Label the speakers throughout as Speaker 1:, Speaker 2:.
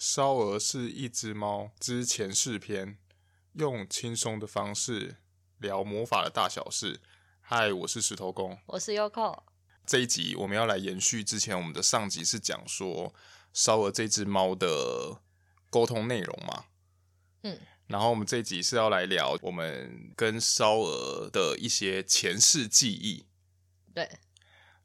Speaker 1: 烧鹅是一只猫之前世篇，用轻松的方式聊魔法的大小事。嗨，我是石头公，
Speaker 2: 我是 Yoko。
Speaker 1: 这一集我们要来延续之前我们的上集，是讲说烧鹅这只猫的沟通内容嘛？嗯，然后我们这一集是要来聊我们跟烧鹅的一些前世记忆。
Speaker 2: 对，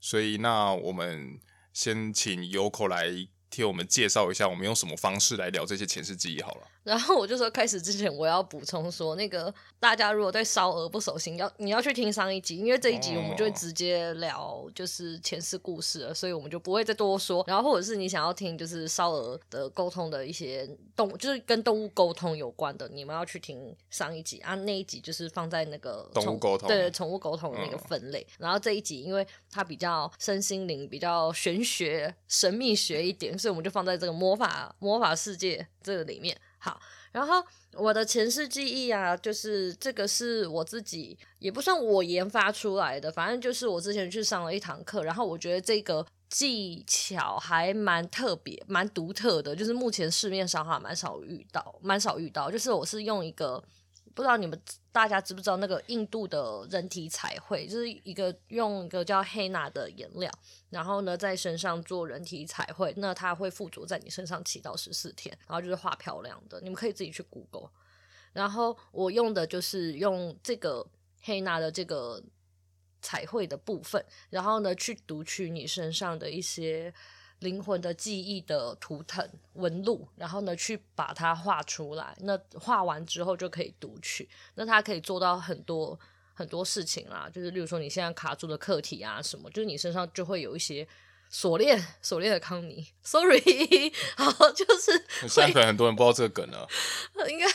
Speaker 1: 所以那我们先请 Yoko 来替我们介绍一下，我们用什么方式来聊这些前世记忆好了。
Speaker 2: 然后我就说，开始之前我要补充说，那个大家如果对烧鹅不熟悉，要你要去听上一集，因为这一集我们就会直接聊就是前世故事了，所以我们就不会再多说。然后或者是你想要听就是烧鹅的沟通的一些动，就是跟动物沟通有关的，你们要去听上一集啊。那一集就是放在那个
Speaker 1: 动物沟通，
Speaker 2: 对宠物沟通的那个分类。嗯。然后这一集因为它比较身心灵，比较玄学、神秘学一点，所以我们就放在这个魔法魔法世界这个里面。好，然后我的前世记忆啊，就是这个是我自己也不算我研发出来的，反正就是我之前去上了一堂课，然后我觉得这个技巧还蛮特别、蛮独特的，就是目前市面上哈蛮少遇到，蛮少遇到，就是我是用一个。不知道你们大家知不知道那个印度的人体彩绘，就是一个用一个叫黑娜的颜料，然后呢在身上做人体彩绘，那它会附着在你身上七到十四天，然后就是画漂亮的，你们可以自己去 Google。然后我用的就是用这个黑娜的这个彩绘的部分，然后呢去读取你身上的一些。灵魂的记忆的图腾纹路，然后呢，去把它画出来。那画完之后就可以读取。那它可以做到很多很多事情啦，就是例如说你现在卡住的课题啊什么，就是你身上就会有一些锁链 锁链的康妮。Sorry，好，就是
Speaker 1: 现在可能很多人不知道这个梗了，
Speaker 2: 应该。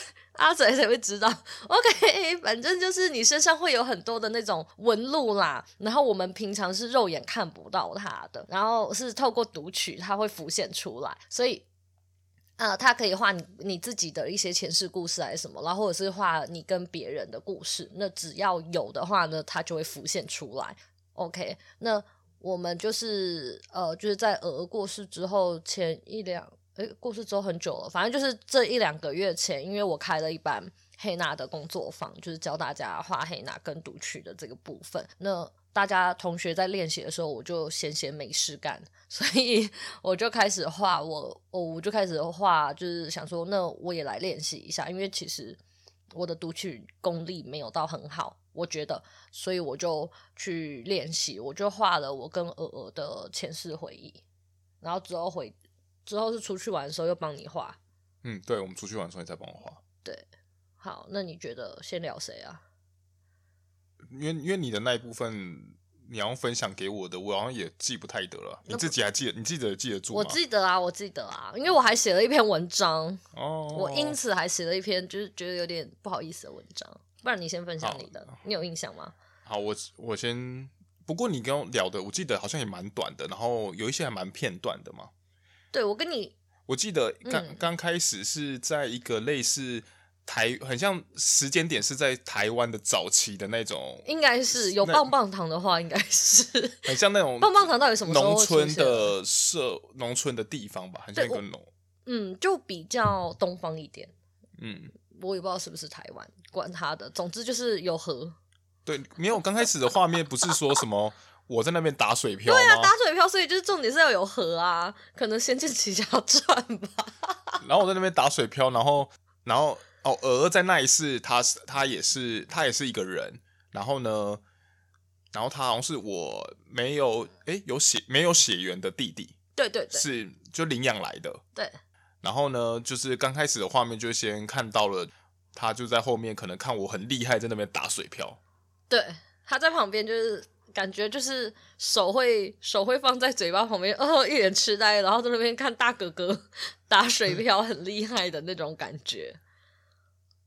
Speaker 2: 阿仔才会知道，OK，反正就是你身上会有很多的那种纹路啦，然后我们平常是肉眼看不到它的，然后是透过读取它会浮现出来，所以，呃，它可以画你你自己的一些前世故事还是什么，然后或者是画你跟别人的故事，那只要有的话呢，它就会浮现出来。OK，那我们就是呃，就是在鹅过世之后前一两。诶，过世之后很久了，反正就是这一两个月前，因为我开了一班黑娜的工作坊，就是教大家画黑娜跟读取的这个部分。那大家同学在练习的时候，我就闲闲没事干，所以我就开始画我，我我就开始画，就是想说，那我也来练习一下，因为其实我的读取功力没有到很好，我觉得，所以我就去练习，我就画了我跟鹅鹅的前世回忆，然后之后回。之后是出去玩的时候又帮你画，
Speaker 1: 嗯，对，我们出去玩的时候你再帮我画。
Speaker 2: 对，好，那你觉得先聊谁啊？
Speaker 1: 因为因为你的那一部分你要分享给我的，我好像也记不太得了。你自己还记得？你记得记得住吗？
Speaker 2: 我记得啊，我记得啊，因为我还写了一篇文章哦，我因此还写了一篇就是觉得有点不好意思的文章。不然你先分享你的，你有印象吗？
Speaker 1: 好，我我先。不过你跟我聊的，我记得好像也蛮短的，然后有一些还蛮片段的嘛。
Speaker 2: 对，我跟你，
Speaker 1: 我记得刚刚开始是在一个类似台，很像时间点是在台湾的早期的那种，
Speaker 2: 应该是有棒棒糖的话，应该是
Speaker 1: 很像那种
Speaker 2: 棒棒糖到底什么
Speaker 1: 农村的社农村的地方吧，很像一个农，
Speaker 2: 嗯，就比较东方一点，嗯，我也不知道是不是台湾，管他的，总之就是有河，
Speaker 1: 对，没有刚开始的画面不是说什么。我在那边打水漂，
Speaker 2: 对啊，打水漂，所以就是重点是要有河啊，可能仙剑奇侠传吧。
Speaker 1: 然后我在那边打水漂，然后，然后哦，鹅在那一世，他是他也是他也是一个人，然后呢，然后他好像是我没有哎有血没有血缘的弟弟，
Speaker 2: 对对对，
Speaker 1: 是就领养来的，
Speaker 2: 对。
Speaker 1: 然后呢，就是刚开始的画面就先看到了他就在后面，可能看我很厉害，在那边打水漂，
Speaker 2: 对，他在旁边就是。感觉就是手会手会放在嘴巴旁边，哦，一脸痴呆，然后在那边看大哥哥 打水漂很厉害的那种感觉。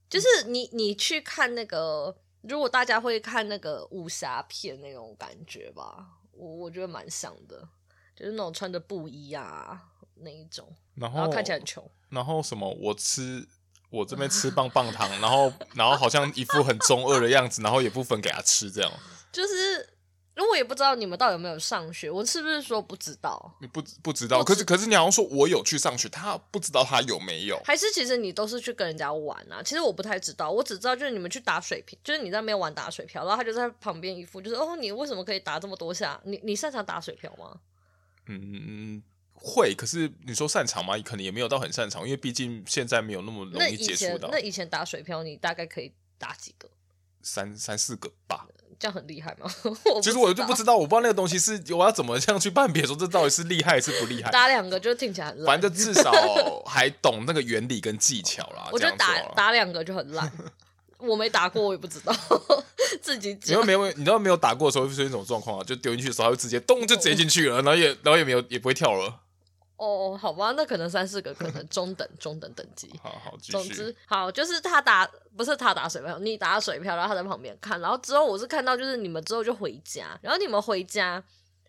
Speaker 2: 就是你你去看那个，如果大家会看那个武侠片那种感觉吧，我我觉得蛮像的，就是那种穿着布衣啊那一种，然后，然后看起来很穷，
Speaker 1: 然后什么我吃我这边吃棒棒 糖，然后然后好像一副很中二的样子，然后也不分给他吃这样，
Speaker 2: 就是。如果我也不知道你们到底有没有上学，我是不是说不知道？
Speaker 1: 你不不知道，可是可是你好像说我有去上学，他不知道他有没有？
Speaker 2: 还是其实你都是去跟人家玩啊？其实我不太知道，我只知道就是你们去打水瓶，就是你在那边玩打水漂，然后他就在旁边一副就是哦，你为什么可以打这么多下？你你擅长打水漂吗？
Speaker 1: 嗯，会。可是你说擅长吗？可能也没有到很擅长，因为毕竟现在没有那么容易接触到。
Speaker 2: 那以前打水漂，你大概可以打几个？
Speaker 1: 三三四个吧。
Speaker 2: 这样很厉害吗？
Speaker 1: 其实我就不知道，我不知道那个东西是我要怎么这样去判别说这到底是厉害还是不厉害。
Speaker 2: 打两个就听起来很烂，
Speaker 1: 反正至少还懂那个原理跟技巧啦。
Speaker 2: 我觉得打打两个就很烂，我没打过，我也不知道。自己
Speaker 1: 因为没有，你知道没有打过的时候会出现一种状况啊，就丢进去的时候，它会直接咚就直接进去了，然后也然后也没有也不会跳了。
Speaker 2: 哦，好吧，那可能三四个，可能中等中等等级。
Speaker 1: 好 好，
Speaker 2: 总之，好，就是他打，不是他打水漂，你打水漂，然后他在旁边看，然后之后我是看到，就是你们之后就回家，然后你们回家，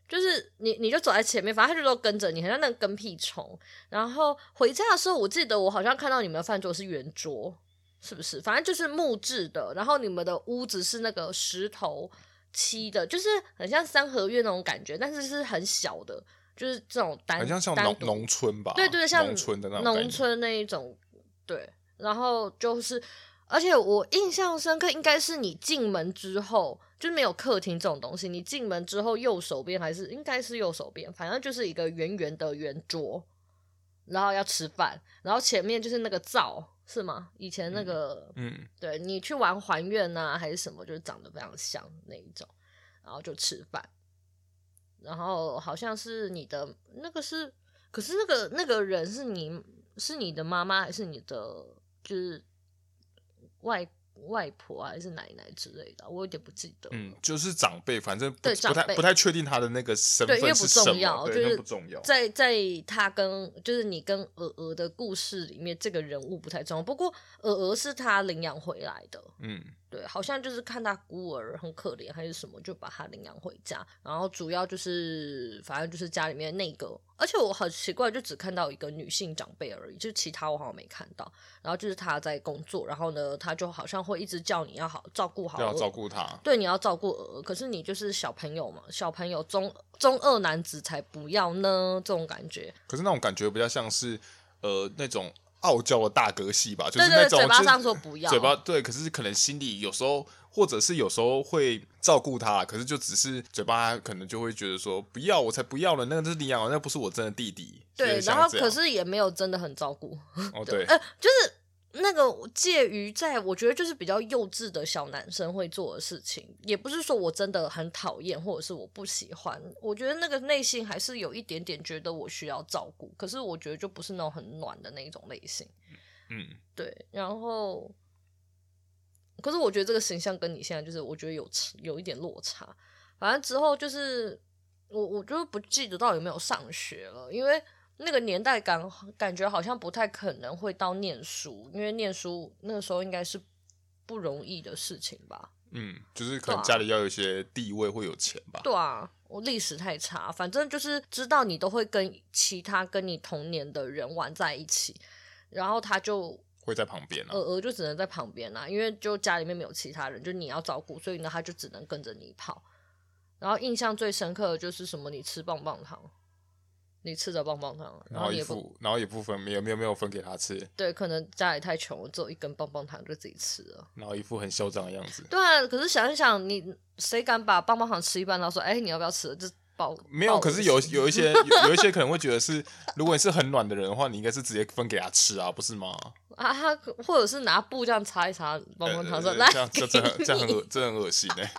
Speaker 2: 就是你你就走在前面，反正他就都跟着你，很像那个跟屁虫。然后回家的时候，我记得我好像看到你们的饭桌是圆桌，是不是？反正就是木质的，然后你们的屋子是那个石头砌的，就是很像三合院那种感觉，但是是很小的。就是这种单，
Speaker 1: 好像像农农村吧？
Speaker 2: 对对，像
Speaker 1: 农村的那种
Speaker 2: 农村那一种，对。然后就是，而且我印象深刻，应该是你进门之后，就是没有客厅这种东西。你进门之后，右手边还是应该是右手边，反正就是一个圆圆的圆桌，然后要吃饭，然后前面就是那个灶，是吗？以前那个，嗯，对，你去玩还愿啊，还是什么，就是长得非常像那一种，然后就吃饭。然后好像是你的那个是，可是那个那个人是你是你的妈妈还是你的就是外外婆还是奶奶之类的？我有点不记得。
Speaker 1: 嗯，就是长辈，反正不
Speaker 2: 对
Speaker 1: 不太不太确定他的那个身份是什么，
Speaker 2: 对，因为不重要，
Speaker 1: 对，
Speaker 2: 就是
Speaker 1: 不重要。
Speaker 2: 在在他跟就是你跟鹅鹅的故事里面，这个人物不太重要。不过鹅鹅是他领养回来的，嗯。对，好像就是看他孤儿很可怜还是什么，就把他领养回家。然后主要就是，反正就是家里面那个，而且我很奇怪，就只看到一个女性长辈而已，就其他我好像没看到。然后就是他在工作，然后呢，他就好像会一直叫你要好照顾好，
Speaker 1: 要照顾他。
Speaker 2: 对，你要照顾可是你就是小朋友嘛，小朋友中中二男子才不要呢，这种感觉。
Speaker 1: 可是那种感觉比较像是，呃，那种。傲娇的大哥系吧，就是那种
Speaker 2: 嘴巴上说不要，
Speaker 1: 嘴巴对，可是可能心里有时候，或者是有时候会照顾他，可是就只是嘴巴可能就会觉得说不要，我才不要了，那个是领养，那不是我真的弟弟。
Speaker 2: 对，然后可是也没有真的很照顾。
Speaker 1: 哦，对，
Speaker 2: 呃，就是。那个介于在我觉得就是比较幼稚的小男生会做的事情，也不是说我真的很讨厌或者是我不喜欢，我觉得那个内心还是有一点点觉得我需要照顾，可是我觉得就不是那种很暖的那一种类型，嗯，对，然后，可是我觉得这个形象跟你现在就是我觉得有有一点落差，反正之后就是我我就不记得到底有没有上学了，因为。那个年代感感觉好像不太可能会到念书，因为念书那个时候应该是不容易的事情吧。
Speaker 1: 嗯，就是可能家里要有一些地位，会有钱吧。
Speaker 2: 对啊，我历史太差，反正就是知道你都会跟其他跟你同年的人玩在一起，然后他就
Speaker 1: 会在旁边啊，
Speaker 2: 鹅鹅就只能在旁边啊，因为就家里面没有其他人，就你要照顾，所以呢他就只能跟着你跑。然后印象最深刻的就是什么？你吃棒棒糖。你吃着棒棒糖，然后也不，
Speaker 1: 然后也不分，没有没有没有分给他吃。
Speaker 2: 对，可能家里太穷，只有一根棒棒糖就自己吃了。
Speaker 1: 然后一副很嚣张的样子。
Speaker 2: 对啊，可是想一想，你谁敢把棒棒糖吃一半，然后说：“哎、欸，你要不要吃？”就爆。
Speaker 1: 没有，可是有有一些 有，有一些可能会觉得是，如果你是很暖的人的话，你应该是直接分给他吃啊，不是吗？
Speaker 2: 啊，他或者是拿布这样擦一擦棒棒糖，说：“
Speaker 1: 来，这样这这很这很恶，这很恶心哎。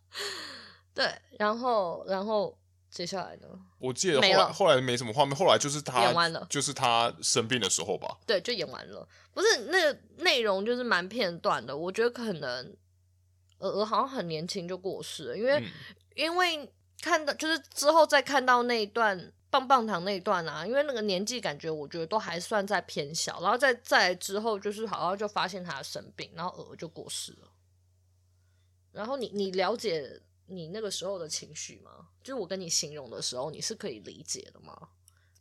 Speaker 1: ”
Speaker 2: 对，然后然后。接下来呢？
Speaker 1: 我记得后来后来没什么画面，后来就是他
Speaker 2: 演完了，
Speaker 1: 就是他生病的时候吧。
Speaker 2: 对，就演完了。不是那个内容就是蛮片段的，我觉得可能鹅鹅好像很年轻就过世了，因为、嗯、因为看到就是之后再看到那一段棒棒糖那一段啊，因为那个年纪感觉我觉得都还算在偏小，然后再再之后就是好像就发现他生病，然后鹅鹅就过世了。然后你你了解？你那个时候的情绪吗？就是我跟你形容的时候，你是可以理解的吗？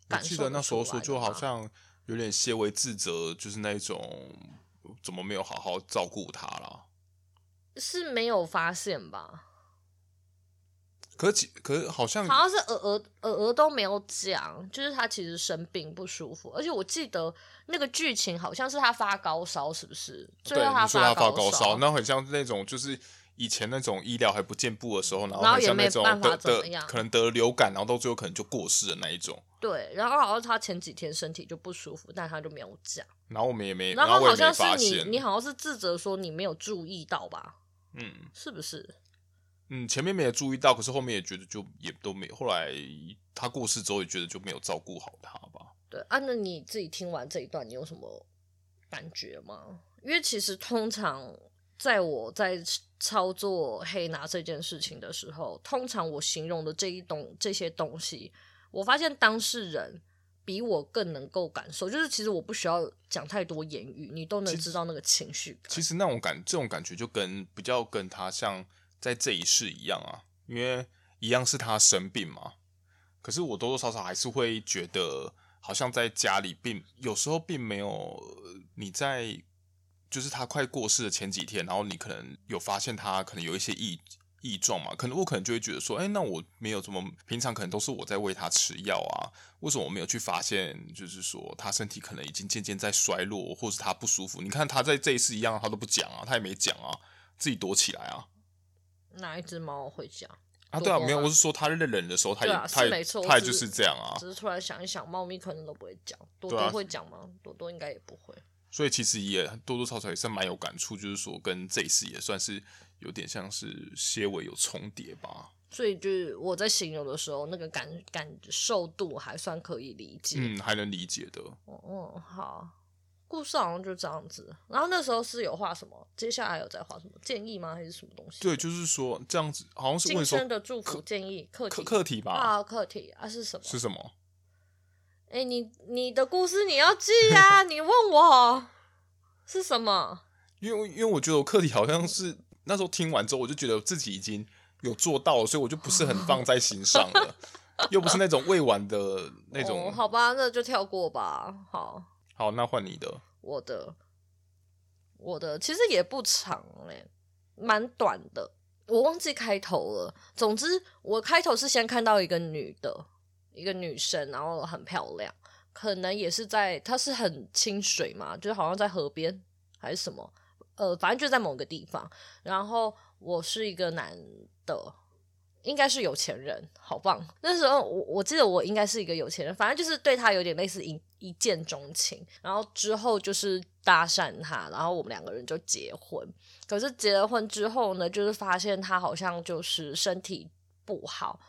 Speaker 1: 我记得那时候说，就好像有点些微自责，就是那种怎么没有好好照顾他啦？
Speaker 2: 是没有发现吧？
Speaker 1: 可是可是好像
Speaker 2: 好像是鹅鹅鹅鹅都没有讲，就是他其实生病不舒服，而且我记得那个剧情好像是他发高烧，是不是？
Speaker 1: 对，你说他发高烧，那很像那种就是以前那种医疗还不进步的时候，然后很像那种得得可能得流感，然后到最后可能就过世的那一种。
Speaker 2: 对，然后好像他前几天身体就不舒服，但他就没有讲。
Speaker 1: 然后我们也没，
Speaker 2: 然后好像是你，你好像是自责说你没有注意到吧？嗯，是不是？
Speaker 1: 嗯，前面没有注意到，可是后面也觉得就也都没有。后来他过世之后，也觉得就没有照顾好他吧。
Speaker 2: 对啊，那你自己听完这一段，你有什么感觉吗？因为其实通常在我在操作黑拿这件事情的时候，通常我形容的这一东这些东西，我发现当事人比我更能够感受。就是其实我不需要讲太多言语，你都能知道那个情绪。
Speaker 1: 其实那种感这种感觉就跟比较跟他像。在这一世一样啊，因为一样是他生病嘛。可是我多多少少还是会觉得，好像在家里并有时候并没有你在，就是他快过世的前几天，然后你可能有发现他可能有一些异异状嘛。可能我可能就会觉得说，哎，那我没有这么平常，可能都是我在喂他吃药啊，为什么我没有去发现？就是说他身体可能已经渐渐在衰落，或是他不舒服。你看他在这一次一样，他都不讲啊，他也没讲啊，自己躲起来啊。
Speaker 2: 哪一只猫会讲
Speaker 1: 啊？对啊，没有，我是说它认人的时候，它也，它也，它也就是这样啊。
Speaker 2: 只是突然想一想，猫咪可能都不会讲，多多会讲吗？多多应该也不会。
Speaker 1: 所以其实也多多少少也是蛮有感触，就是说跟这一次也算是有点像是些微有重叠吧。
Speaker 2: 所以就是我在形容的时候，那个感感受度还算可以理解，
Speaker 1: 嗯，还能理解的。
Speaker 2: 哦，哦，好。故事好像就这样子，然后那时候是有画什么？接下来有在画什么建议吗？还是什么东西？
Speaker 1: 对，就是说这样子，好像是
Speaker 2: 今生的祝福建议课题
Speaker 1: 课题吧？
Speaker 2: 啊，课题啊是什么？
Speaker 1: 是什么？
Speaker 2: 哎、欸，你你的故事你要记呀、啊？你问我是什么？
Speaker 1: 因为因为我觉得我课题好像是那时候听完之后，我就觉得自己已经有做到了，所以我就不是很放在心上了，又不是那种未完的那种。
Speaker 2: 哦、好吧，那就跳过吧。好。
Speaker 1: 好，那换你的。
Speaker 2: 我的，我的其实也不长嘞，蛮短的。我忘记开头了。总之，我开头是先看到一个女的，一个女生，然后很漂亮，可能也是在，她是很清水嘛，就是好像在河边还是什么，呃，反正就在某个地方。然后我是一个男的。应该是有钱人，好棒！那时候我我记得我应该是一个有钱人，反正就是对他有点类似一一见钟情，然后之后就是搭讪他，然后我们两个人就结婚。可是结了婚之后呢，就是发现他好像就是身体不好，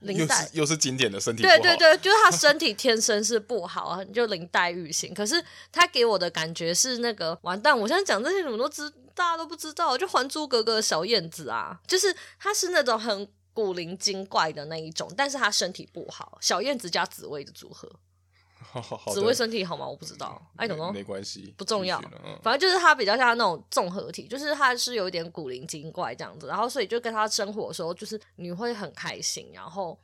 Speaker 1: 林黛又是又是经典的身体不好，
Speaker 2: 对对对，就是他身体天生是不好，就林黛玉型。可是他给我的感觉是那个完蛋，我现在讲这些你们都知。大家都不知道，就《还珠格格》的小燕子啊，就是她是那种很古灵精怪的那一种，但是她身体不好。小燕子加紫薇的组合，只会身体好吗？我不知道哎怎么
Speaker 1: 没关系
Speaker 2: 不重要。反正就是他比较像那种综合体就是他是有一点古灵精怪这样子然后所以就跟他生活的时候就是你会很开心然后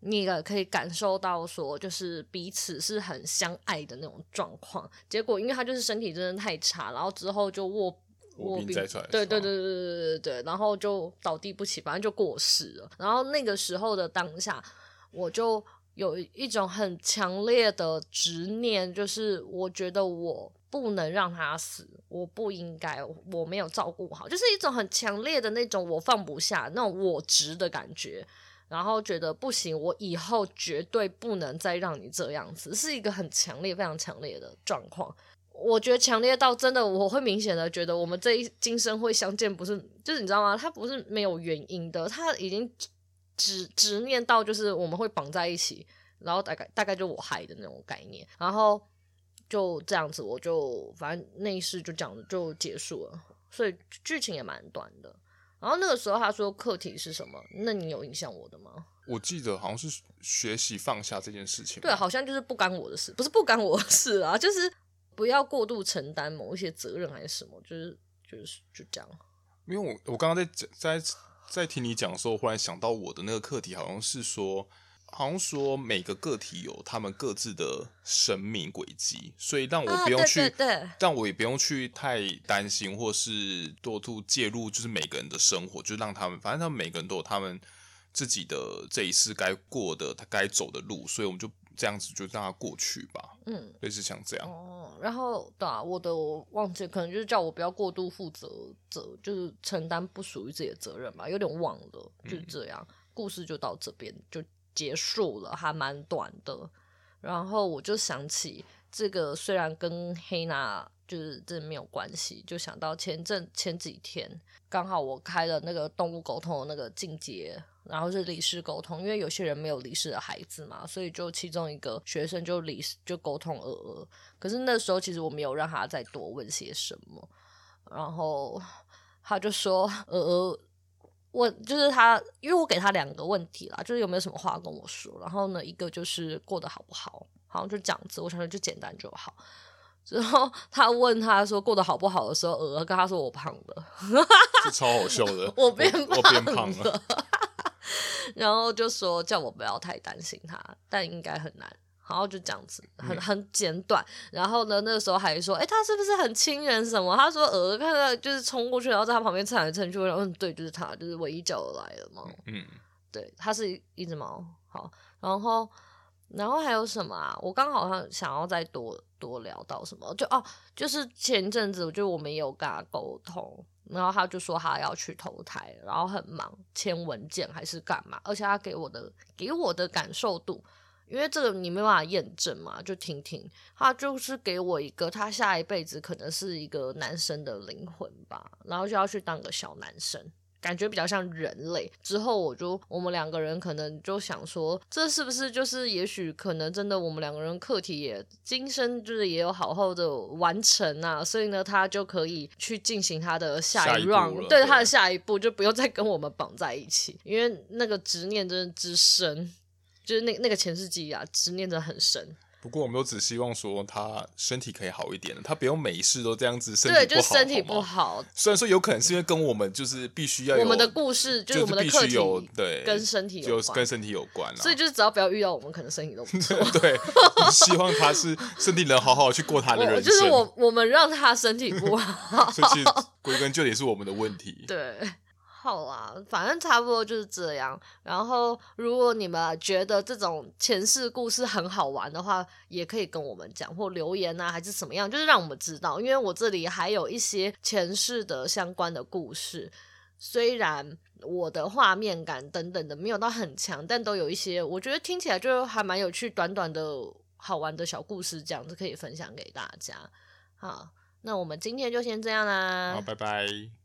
Speaker 2: 那个可以感受到说就是彼此是很相爱的那种状况结果因为他就是身体真的太差然后之后就卧
Speaker 1: 卧病在床
Speaker 2: 对对对对对对对然后就倒地不起反正就过世了。然后那个时候的当下我就有一种很强烈的执念，就是我觉得我不能让他死，我不应该，我没有照顾好，就是一种很强烈的那种我放不下那种我执的感觉。然后觉得不行，我以后绝对不能再让你这样子，是一个很强烈、非常强烈的状况。我觉得强烈到真的，我会明显的觉得我们这一今生会相见，不是就是你知道吗？他不是没有原因的，他已经执执念到就是我们会绑在一起，然后大概大概就我嗨的那种概念，然后就这样子，我就反正那一世就讲的就结束了，所以剧情也蛮短的。然后那个时候他说课题是什么？那你有影响我的吗？
Speaker 1: 我记得好像是学习放下这件事情，
Speaker 2: 对，好像就是不干我的事，不是不干我的事啊，就是。不要过度承担某一些责任还是什么，就是就是就这样。
Speaker 1: 因为我我刚刚在讲在在听你讲的时候，忽然想到我的那个课题，好像是说，好像说每个个体有他们各自的生命轨迹，所以让我不用去，啊、对对对，但我也不用去太担心，或是多度介入，就是每个人的生活，就让他们，反正他们每个人都有他们自己的这一世该过的他该走的路，所以我们就这样子就让它过去吧。嗯，类似像这样。
Speaker 2: 哦，然后对啊，我的我忘记，可能就是叫我不要过度负责责，就是承担不属于自己的责任吧，有点忘了，就是这样。嗯、故事就到这边就结束了，还蛮短的。然后我就想起这个，虽然跟黑娜就是真的没有关系，就想到前阵前几天刚好我开了那个动物沟通的那个进阶，然后是离世沟通，因为有些人没有离世的孩子嘛，所以就其中一个学生就离世就沟通鹅鹅，可是那时候其实我没有让他再多问些什么，然后他就说鹅鹅。问就是他，因为我给他两个问题啦，就是有没有什么话跟我说。然后呢，一个就是过得好不好，好像就这样子。我想说就简单就好。之后他问他说过得好不好的时候，鹅跟他说我胖了，
Speaker 1: 是超好笑的。
Speaker 2: 我变
Speaker 1: 我变胖了。
Speaker 2: 然后就说叫我不要太担心他，但应该很难。然后就这样子，很很简短。然后呢，那个时候还说，哎、欸，他是不是很亲人什么？他说，鹅看到就是冲过去，然后在他旁边蹭来蹭去。然后，嗯，对，就是他，就是唯一叫我来的猫。嗯，对，它是一,只猫。好，然后，然后还有什么啊？我刚好像想要再多多聊到什么，就哦，就是前阵子，我就我们有跟他沟通，然后他就说他要去投胎，然后很忙，签文件还是干嘛？而且他给我的给我的感受度。因为这个你没办法验证嘛，就听听。他就是给我一个，他下一辈子可能是一个男生的灵魂吧，然后就要去当个小男生，感觉比较像人类。之后我就我们两个人可能就想说，这是不是就是也许可能真的我们两个人课题也今生就是也有好好的完成啊，所以呢，他就可以去进行他的下一 round，对他的下一步就不用再跟我们绑在一起，因为那个执念真的之深。就是那那个前世记忆啊，执念的很深。
Speaker 1: 不过我们都只希望说他身体可以好一点，他不用每一世都这样子身体
Speaker 2: 对，就是身体不好。
Speaker 1: 虽然说有可能是因为跟我们就是必须要有
Speaker 2: 我们的故事，就是我们的课题
Speaker 1: 有对
Speaker 2: 跟身体有
Speaker 1: 跟身体有关啊。
Speaker 2: 所以就是只要不要遇到我们，可能身体都不错。
Speaker 1: 对，希望他是身体能好好去过他的 人生。
Speaker 2: 就是我我们让他身体不好，
Speaker 1: 所以其实归根究底是我们的问题。
Speaker 2: 对。好啦，反正差不多就是这样。然后，如果你们觉得这种前世故事很好玩的话，也可以跟我们讲或留言啊，还是怎么样，就是让我们知道。因为我这里还有一些前世的相关的故事，虽然我的画面感等等的没有到很强，但都有一些我觉得听起来就还蛮有趣、短短的好玩的小故事，这样子可以分享给大家。好，那我们今天就先这样啦，
Speaker 1: 好，拜拜。